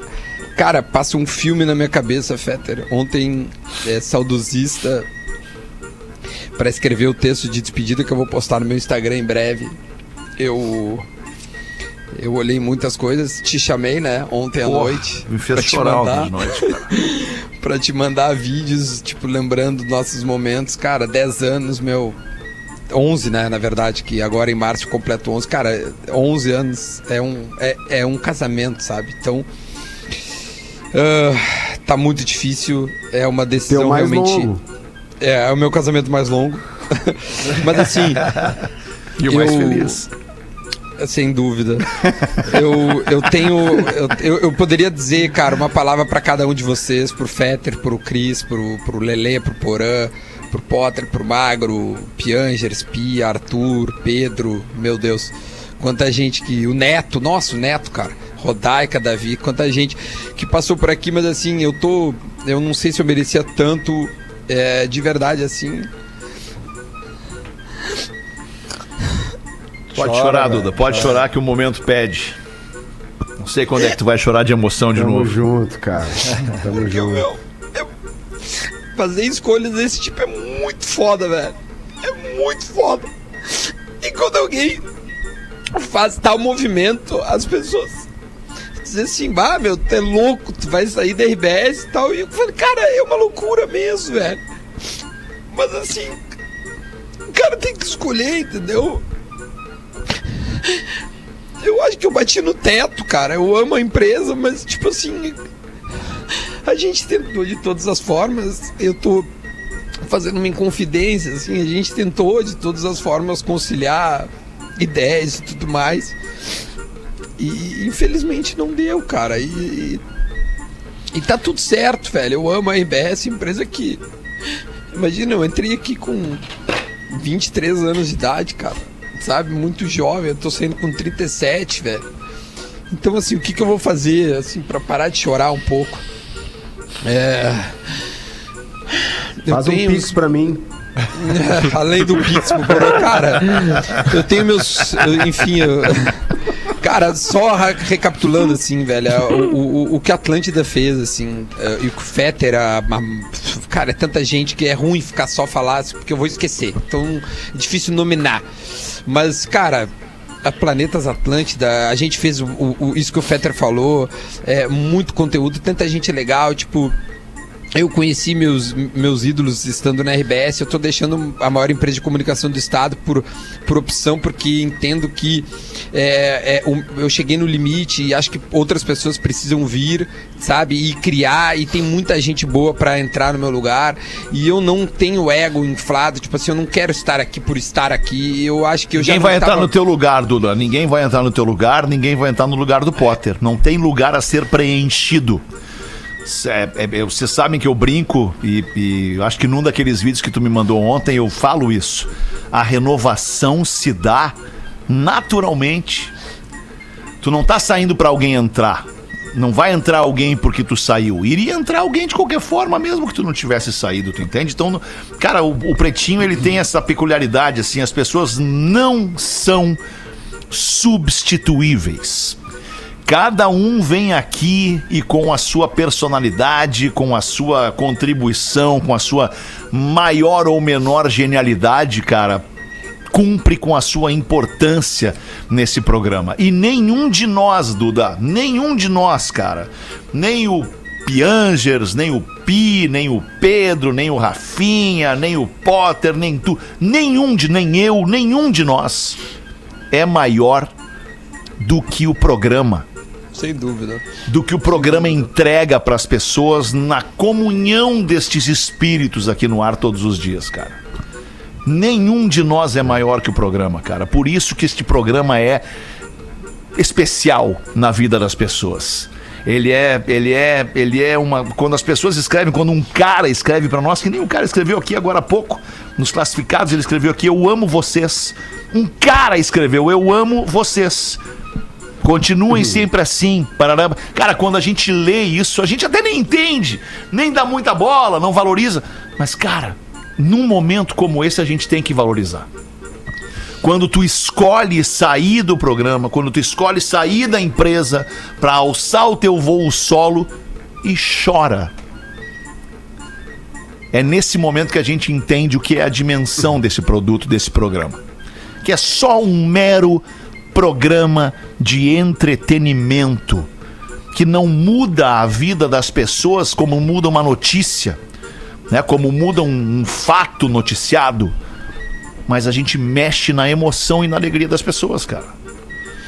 Cara, passa um filme na minha cabeça, Fetter. Ontem, é, saudosista, para escrever o texto de despedida que eu vou postar no meu Instagram em breve. Eu. Eu olhei muitas coisas, te chamei, né, ontem à Porra, noite. Me fez chorar mandar de noite, cara. pra te mandar vídeos, tipo, lembrando nossos momentos. Cara, 10 anos, meu. 11, né, na verdade, que agora em março completo 11. Cara, 11 anos é um, é, é um casamento, sabe? Então. ah, tá muito difícil. É uma decisão realmente. longo. É, é o meu casamento mais longo. Mas assim. E o mais Eu- feliz. Sem dúvida. Eu, eu tenho. Eu, eu, poderia dizer, cara, uma palavra pra cada um de vocês, pro Fetter, pro Cris, pro, pro Lelê, pro Porã, pro Potter, pro Magro, Piangers, Pia, Arthur, Pedro, meu Deus. Quanta gente que. O Neto, nossa, o Neto, cara. Rodaica, Davi, quanta gente que passou por aqui, mas assim, eu tô. Eu não sei se eu merecia tanto é, de verdade assim. Pode Chora, chorar, velho, Duda. Pode chorar que o momento pede. Não sei quando é que tu vai chorar de emoção de Tamo novo. junto, cara. Tamo junto. Fazer escolhas desse tipo é muito foda, velho. É muito foda. E quando alguém faz tal movimento, as pessoas dizem assim, bah, meu, tu é louco, tu vai sair da RBS e tal. E eu falei, cara, é uma loucura mesmo, velho. Mas assim, o cara tem que escolher, entendeu? Eu acho que eu bati no teto, cara. Eu amo a empresa, mas tipo assim, a gente tentou de todas as formas. Eu tô fazendo uma inconfidência, assim, a gente tentou de todas as formas conciliar ideias e tudo mais. E infelizmente não deu, cara. E, e, tá tudo certo, velho. Eu amo a RBS, empresa que. Imagina, eu entrei aqui com 23 anos de idade, cara. Sabe? Muito jovem. Eu tô saindo com 37, velho. Então, assim, o que, que eu vou fazer, assim, pra parar de chorar um pouco? É. Eu Faz um tenho- pix pra mim. Além do Pix, cara, eu tenho meus. eu- Enfim, eu- cara, só recapitulando, assim, velho, o, o, o que a Atlântida fez, assim, eh, e o que o Fetter, a, a- cara, é tanta gente que é ruim ficar só falar, porque eu vou esquecer. Então, é difícil nominar. Mas, cara. A Planetas Atlântida, a gente fez o, o- isso que o Fetter falou, é, muito conteúdo, tanta gente legal, tipo, eu conheci meus, meus ídolos estando na RBS. Eu tô deixando a maior empresa de comunicação do estado por, por opção, porque entendo que é, é, eu cheguei no limite e acho que outras pessoas precisam vir, sabe? E criar. E tem muita gente boa pra entrar no meu lugar. E eu não tenho ego inflado. Tipo assim, eu não quero estar aqui por estar aqui. Eu acho que eu já Ninguém vai entrar tava- no teu lugar, Duda. Ninguém vai entrar no teu lugar, ninguém vai entrar no lugar do Potter. Não tem lugar a ser preenchido. É- é- Vocês sabem que eu brinco e, e acho que num daqueles vídeos que tu me mandou ontem eu falo isso. A renovação se dá naturalmente. Tu não tá saindo pra alguém entrar. Não vai entrar alguém porque tu saiu. Iria entrar alguém de qualquer forma, mesmo que tu não tivesse saído, tu entende? Então, cara, o, o pretinho ele tem essa peculiaridade, assim, as pessoas não são substituíveis. Cada um vem aqui e com a sua personalidade, com a sua contribuição, com a sua maior ou menor genialidade, cara, cumpre com a sua importância nesse programa. E nenhum de nós, Duda, nenhum de nós, cara, nem o Piangers, nem o Pi, nem o Pedro, nem o Rafinha, nem o Potter, nem tu. Nenhum de, nem eu, nenhum de nós é maior do que o programa Sem dúvida. do que o programa entrega para as pessoas na comunhão destes espíritos aqui no ar todos os dias, cara. Nenhum de nós é maior que o programa, cara. Por isso que este programa é especial na vida das pessoas. Ele é, ele é, ele é uma. Quando as pessoas escrevem, quando um cara escreve para nós, que nem um cara escreveu aqui agora há pouco, nos classificados, ele escreveu aqui: Eu amo vocês. Um cara escreveu: Eu amo vocês. Continuem sempre assim. Parará. Cara, quando a gente lê isso, a gente até nem entende, nem dá muita bola, não valoriza. Mas, cara, num momento como esse, a gente tem que valorizar. Quando tu escolhe sair do programa, quando tu escolhe sair da empresa para alçar o teu voo solo e chora. É nesse momento que a gente entende o que é a dimensão desse produto, desse programa. Que é só um mero programa de entretenimento que não muda a vida das pessoas como muda uma notícia, né? Como muda um, um fato noticiado, mas a gente mexe na emoção e na alegria das pessoas, cara.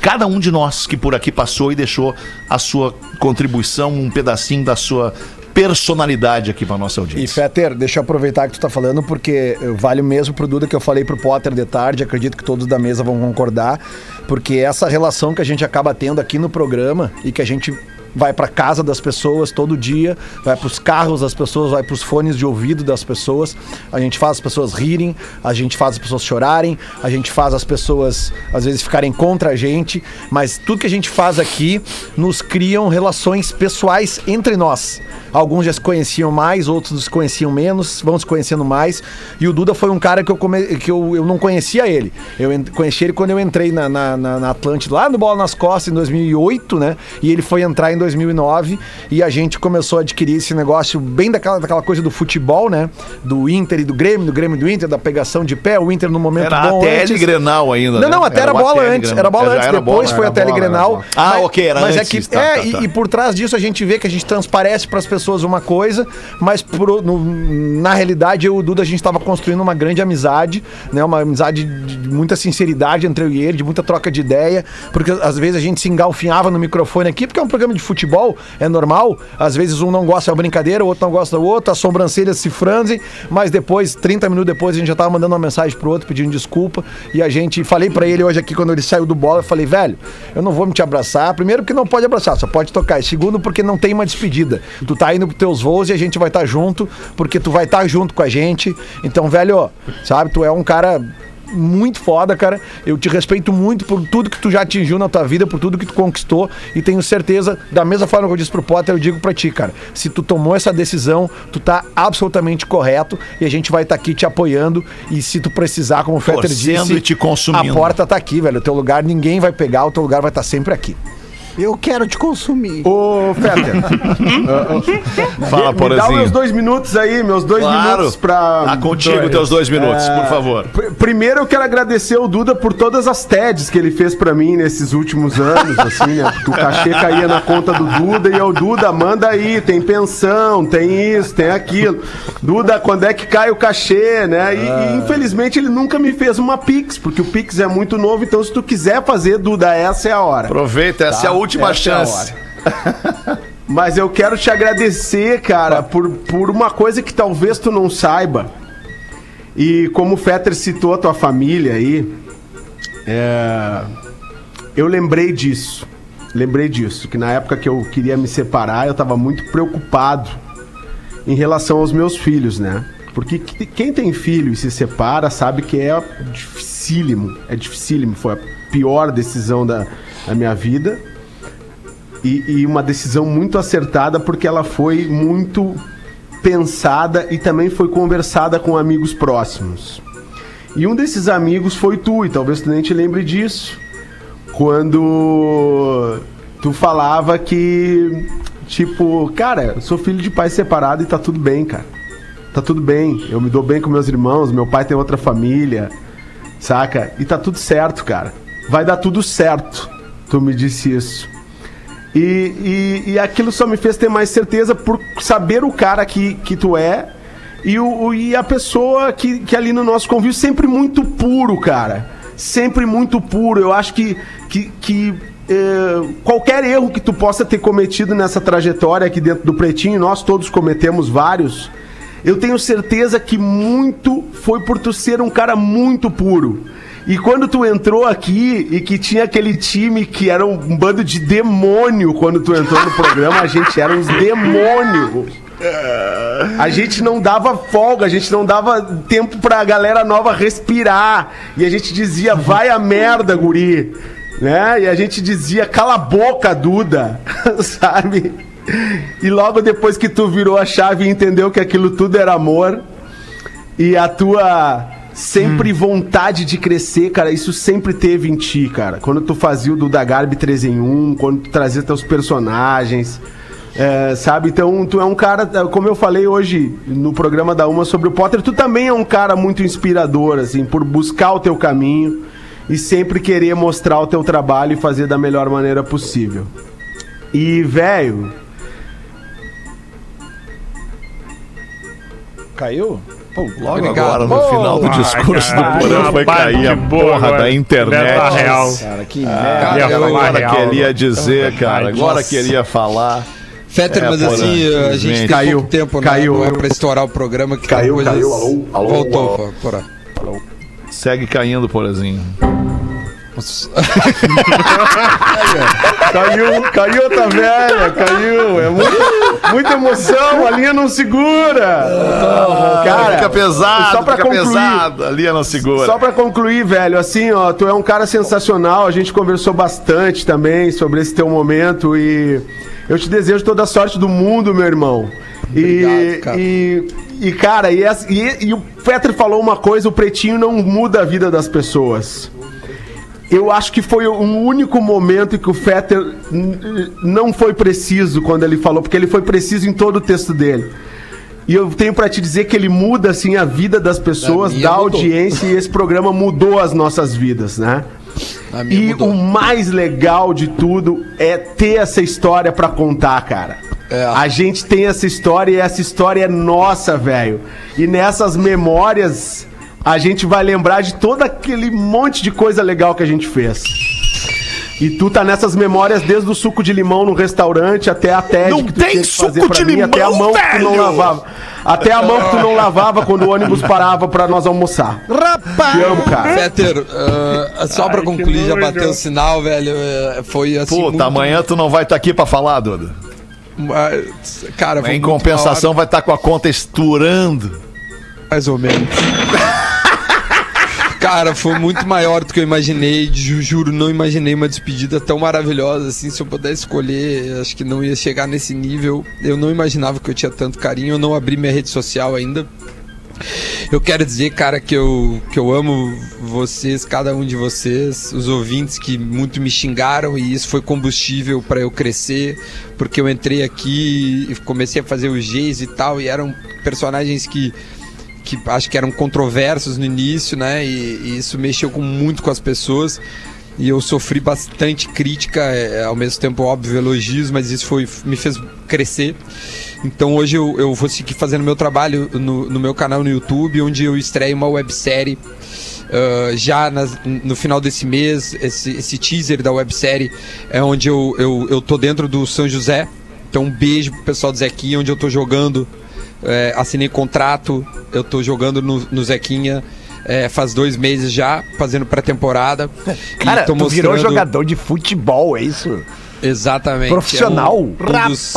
Cada um de nós que por aqui passou e deixou a sua contribuição, um pedacinho da sua personalidade aqui para nossa E audiência. Fetter, deixa eu aproveitar que tu tá falando, porque vale o mesmo pro Duda que eu falei pro Potter de tarde, acredito que todos da mesa vão concordar, porque essa relação que a gente acaba tendo aqui no programa e que a gente vai pra casa das pessoas todo dia, vai pros carros das pessoas, vai pros fones de ouvido das pessoas, a gente faz as pessoas rirem, a gente faz as pessoas chorarem, a gente faz as pessoas às vezes ficarem contra a gente, mas tudo que a gente faz aqui nos criam relações pessoais entre nós. Alguns já se conheciam mais, outros se conheciam menos, vão se conhecendo mais. E o Duda foi um cara que eu, come... que eu, eu não conhecia ele. Eu conheci ele quando eu entrei na, na, na, na Atlântida, lá no Bola nas Costas, em 2008, né? E ele foi entrar em 2009 e a gente começou a adquirir esse negócio bem daquela, daquela coisa do futebol, né? Do Inter e do Grêmio, do Grêmio e do Inter, da pegação de pé, o Inter no momento Era bom ATL antes. Grenal ainda. Não, né? não, até era, o bola antes. Era bola antes, era depois bola, foi era a Tele era Grenal. Ah, ok, era mas antes é que, tá, é, tá, e- tá. E, por trás disso a gente vê que a gente transparece para as pessoas uma coisa, mas pro- no- na realidade eu e o Duda a gente estava construindo uma grande amizade, né? Uma amizade de, de muita sinceridade entre eu e ele, de muita troca de ideia, porque às vezes a gente se engalfinhava no microfone aqui, porque é um programa de futebol, é normal. Às vezes um não gosta da brincadeira, o outro não gosta do outro, as sobrancelhas se franzem, mas depois, 30 minutos depois, a gente já tava mandando uma mensagem pro outro pedindo desculpa. E a gente, falei pra ele hoje aqui, quando ele saiu do bola, eu falei, velho, eu não vou me te abraçar. Primeiro, porque não pode abraçar, só pode tocar. E segundo, porque não tem uma despedida. Tu tá indo pros teus voos e a gente vai estar junto, porque tu vai estar junto com a gente. Então, velho, sabe, tu é um cara muito foda, cara. Eu te respeito muito por tudo que tu já atingiu na tua vida, por tudo que tu conquistou e tenho certeza, da mesma forma que eu disse pro Potter, eu digo pra ti, cara. Se tu tomou essa decisão, tu tá absolutamente correto e a gente vai estar aqui te apoiando e se tu precisar, como o Fetter disse, e te consumindo. a porta tá aqui, velho. O teu lugar ninguém vai pegar, o teu lugar vai estar sempre aqui. Eu quero te consumir. Ô, Fetter, Fala, me dá meus dois minutos aí, meus dois Claro. minutos pra... Tá contigo, teus dois minutos, por favor. Pr- Primeiro eu quero agradecer o Duda por todas as TEDs que ele fez pra mim nesses últimos anos, assim, né? Porque o cachê caía na conta do Duda e eu, Duda, manda aí, tem pensão, tem isso, tem aquilo. Duda, quando é que cai o cachê, né? E, e, infelizmente ele nunca me fez uma Pix, porque o Pix é muito novo, então se tu quiser fazer, Duda, essa é a hora. Aproveita, essa é a última Essa é a chance. Mas eu quero te agradecer, cara, por, por uma coisa que talvez tu não saiba. E como o Fetter citou a tua família aí, é, eu lembrei disso. Lembrei disso, que na época que eu queria me separar, eu tava muito preocupado em relação aos meus filhos, né? Porque que- quem tem filho e se separa sabe que é dificílimo. É dificílimo. Foi a pior decisão da, da minha vida. E, e uma decisão muito acertada porque ela foi muito pensada e também foi conversada com amigos próximos. E um desses amigos foi tu, e talvez tu nem te lembre disso. Quando tu falava que, tipo, cara, sou filho de pai separado e tá tudo bem, cara. Tá tudo bem. Eu me dou bem com meus irmãos, meu pai tem outra família, saca? E tá tudo certo, cara. Vai dar tudo certo. Tu me disse isso. E, e, e aquilo só me fez ter mais certeza por saber o cara que, que tu é e, o, e a pessoa que, que ali no nosso convívio sempre muito puro, cara. Sempre muito puro. Eu acho que, que, que eh, qualquer erro que tu possa ter cometido nessa trajetória aqui dentro do Pretinho, nós todos cometemos vários. Eu tenho certeza que muito foi por tu ser um cara muito puro. E quando tu entrou aqui e que tinha aquele time que era um bando de demônio quando tu entrou no programa, a gente era uns demônios. A gente não dava folga, a gente não dava tempo pra galera nova respirar. E a gente dizia, vai a merda, guri. Né? E a gente dizia, cala a boca, Duda. Sabe? E logo depois que tu virou a chave e entendeu que aquilo tudo era amor, e a tua sempre vontade de crescer, cara, isso sempre teve em ti, cara. Quando tu fazia o Duda Garbi 3 em 1, quando tu trazia teus personagens, é, sabe? Então, tu é um cara, como eu falei hoje no programa da Uma sobre o Potter, tu também é um cara muito inspirador, assim, por buscar o teu caminho e sempre querer mostrar o teu trabalho e fazer da melhor maneira possível. E, velho, Caiu? Pô, Logo Obrigado. agora, no final do discurso do caralho, Porã, foi cair a boa porra agora. da internet. Real. Cara, que Ah, merda. Falar agora real, que ele ia não. dizer, cara. Agora Nossa. que ele ia falar. Fetter, É, mas porra, assim, a gente tem Caiu, pouco tempo, caiu. né? Não é pra estourar o programa que Caiu, caiu, alô, alô, Voltou, alô. Porã. Segue caindo, Porazinho. Caiu, caiu outra velha, caiu. É muito, muita emoção, a linha não segura. Cara, fica pesado, só pra fica concluir, pesado. Ali não segura. Só pra concluir, velho, assim, ó, tu é um cara sensacional. A gente conversou bastante também sobre esse teu momento e eu te desejo toda a sorte do mundo, meu irmão. E, Obrigado, cara. e, e, cara, e, e- e o Petro falou uma coisa: o pretinho não muda a vida das pessoas. Eu acho que foi um único momento em que o Fetter não foi preciso quando ele falou, porque ele foi preciso em todo o texto dele. E eu tenho pra te dizer que ele muda assim a vida das pessoas, da mudou. audiência e esse programa mudou as nossas vidas, né? E mudou. o mais legal de tudo é ter essa história pra contar, cara. É. A gente tem essa história e essa história é nossa, velho. E nessas memórias a gente vai lembrar de todo aquele monte de coisa legal que a gente fez. E tu tá nessas memórias desde o suco de limão no restaurante até a TED Não que tu tem tinha que fazer suco pra de mim, até a limão, mão que tu não velho! lavava. Até a mão que tu não lavava quando o ônibus parava pra nós almoçar. Te amo, cara. Fetter, ah, só pra Ai, concluir, já bateu o sinal, velho. eh, Foi assim. Puta, muito- amanhã tu não vai estar aqui pra falar, Duda. ah, Cara, foi Em compensação, vai estar com a conta estourando. mais ou menos. Cara, foi muito maior do que eu imaginei. Ju- Juro, não imaginei uma despedida tão maravilhosa assim. Se eu pudesse escolher, acho que não ia chegar nesse nível. Eu não imaginava que eu tinha tanto carinho. Eu não abri minha rede social ainda. Eu quero dizer, cara, que eu, que eu amo vocês, cada um de vocês, os ouvintes que muito me xingaram e isso foi combustível para eu crescer, porque eu entrei aqui e comecei a fazer os Gs e tal, e eram personagens que, que acho que eram controversos no início, né? E, e isso mexeu com, muito com as pessoas. E eu sofri bastante crítica, é, ao mesmo tempo, óbvio, elogios, mas isso foi, me fez crescer. Então hoje eu, eu vou seguir fazendo meu trabalho no, no meu canal no YouTube, onde eu estreio uma websérie ah, já no final desse mês. Esse, esse teaser da websérie é onde eu, eu, eu tô dentro do São José. Então um beijo pro pessoal do Zequinha, onde eu tô jogando. É, assinei contrato, eu tô jogando no, no Zequinha. é, faz dois meses já, fazendo pré-temporada. E Cara, tô tu virou mostrando- jogador de futebol, é isso? Exatamente. Profissional? É um, um dos,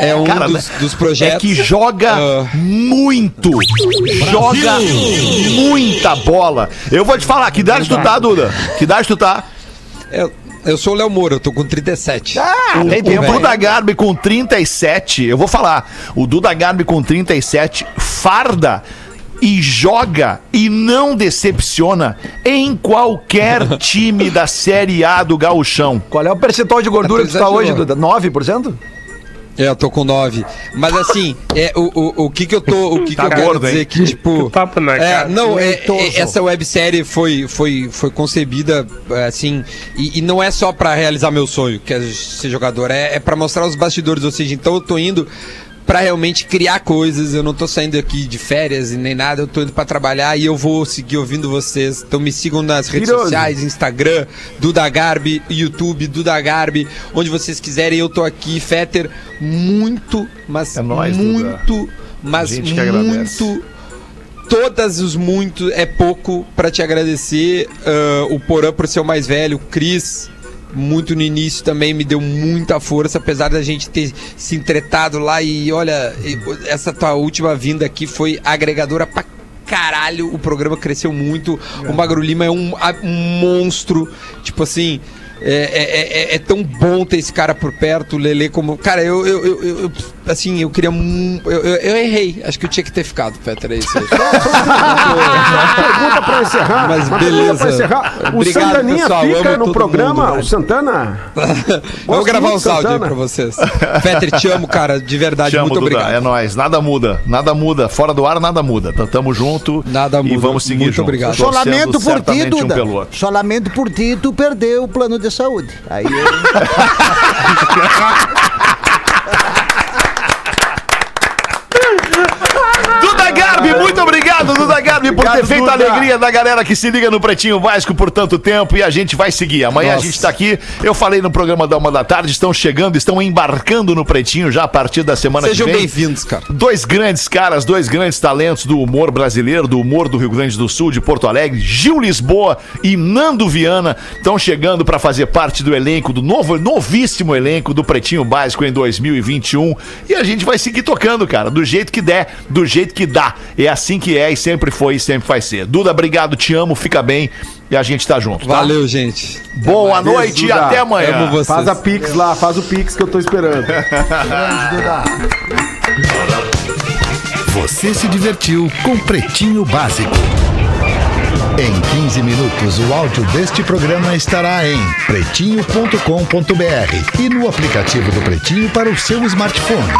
é um Cara, dos, né? dos É projetos. que joga Ah. muito. Joga muita bola. Eu vou te falar, que idade tu tá, Duda? Que idade tu tá? Eu, eu sou o Léo Moura, eu tô com 37. Ah, tem O tempo. Duda Garbi com 37, eu vou falar, o Duda Garbi com 37 farda e joga e não decepciona em qualquer time da Série A do Gauchão. Qual é o percentual de gordura que tá de hoje, Duda? 9%? É, eu tô com nove. Mas assim, é, o, o, o que que eu tô. O que, Tá que eu quero gordo, hein? dizer que, tipo. Tapa na É, cara. não, é, é- essa websérie foi, foi, foi concebida é, assim, e, e não é só pra realizar meu sonho, que é ser jogador, é, é para mostrar os bastidores, ou seja, então eu tô indo pra realmente criar coisas, eu não tô saindo aqui de férias e nem nada, eu tô indo pra trabalhar e eu vou seguir ouvindo vocês. Então me sigam nas redes sociais, Instagram, Duda Garbi, YouTube, Duda Garbi, onde vocês quiserem, eu tô aqui, Fetter, muito, mas É nóis, Duda. muito, mas que agradece. muito todas os muito é pouco pra te agradecer. Ah, o Porã por ser o mais velho, o Cris, muito no início também me deu muita força, apesar da gente ter se entretado lá. E olha, essa tua última vinda aqui foi agregadora pra caralho. O programa cresceu muito. O Magro Lima é um, um monstro. Tipo assim. É, é- é- é tão bom ter esse cara por perto, o Lele como. Cara, eu, eu- eu- eu- assim, eu queria. Eu, eu, eu errei. Acho que eu tinha que ter ficado, Petra. É isso aí. Pergunta pra encerrar. Mas uma beleza. pergunta pra encerrar. O Obrigado, Santaninha pessoal. fica Amo no programa, mundo, o Santana? Vou gravar um salve aí pra vocês. Peter, te amo, cara. De verdade, amo, muito Duda. obrigado. É nóis. Nada muda. Nada muda. Fora do ar, nada muda. Tamo junto. Nada E muda. vamos seguir Muito junto. obrigado. Só lamento por ti, Duda. Um. Só lamento por ti, tu perdeu o plano de saúde. Aí eu... Duda Garbi, muito obrigado, Duda por ter Obrigado, feito a Duda. alegria da galera que se liga no Pretinho Básico por tanto tempo e a gente vai seguir. Amanhã a Nossa. gente tá aqui. Eu falei no programa da Uma da Tarde, estão chegando, estão embarcando no Pretinho já a partir da semana Sejam que vem. bem-vindos, cara. Dois grandes caras, dois grandes talentos do humor brasileiro, do humor do Rio Grande do Sul, de Porto Alegre, Gil Lisboa e Nando Viana, estão chegando para fazer parte do elenco, do novo, novíssimo elenco do Pretinho Básico em 2021. E a gente vai seguir tocando, cara, do jeito que der, do jeito que dá. É assim que é e sempre foi sempre vai ser. Duda, obrigado, te amo, fica bem e a gente tá junto. tá? Valeu, gente. Boa Beijo, noite e até amanhã. Amo vocês. Faz a Pix lá, faz o Pix que eu tô esperando. Você se divertiu com Pretinho Básico. Em 15 minutos, o áudio deste programa estará em pretinho.com.br e no aplicativo do Pretinho para o seu smartphone.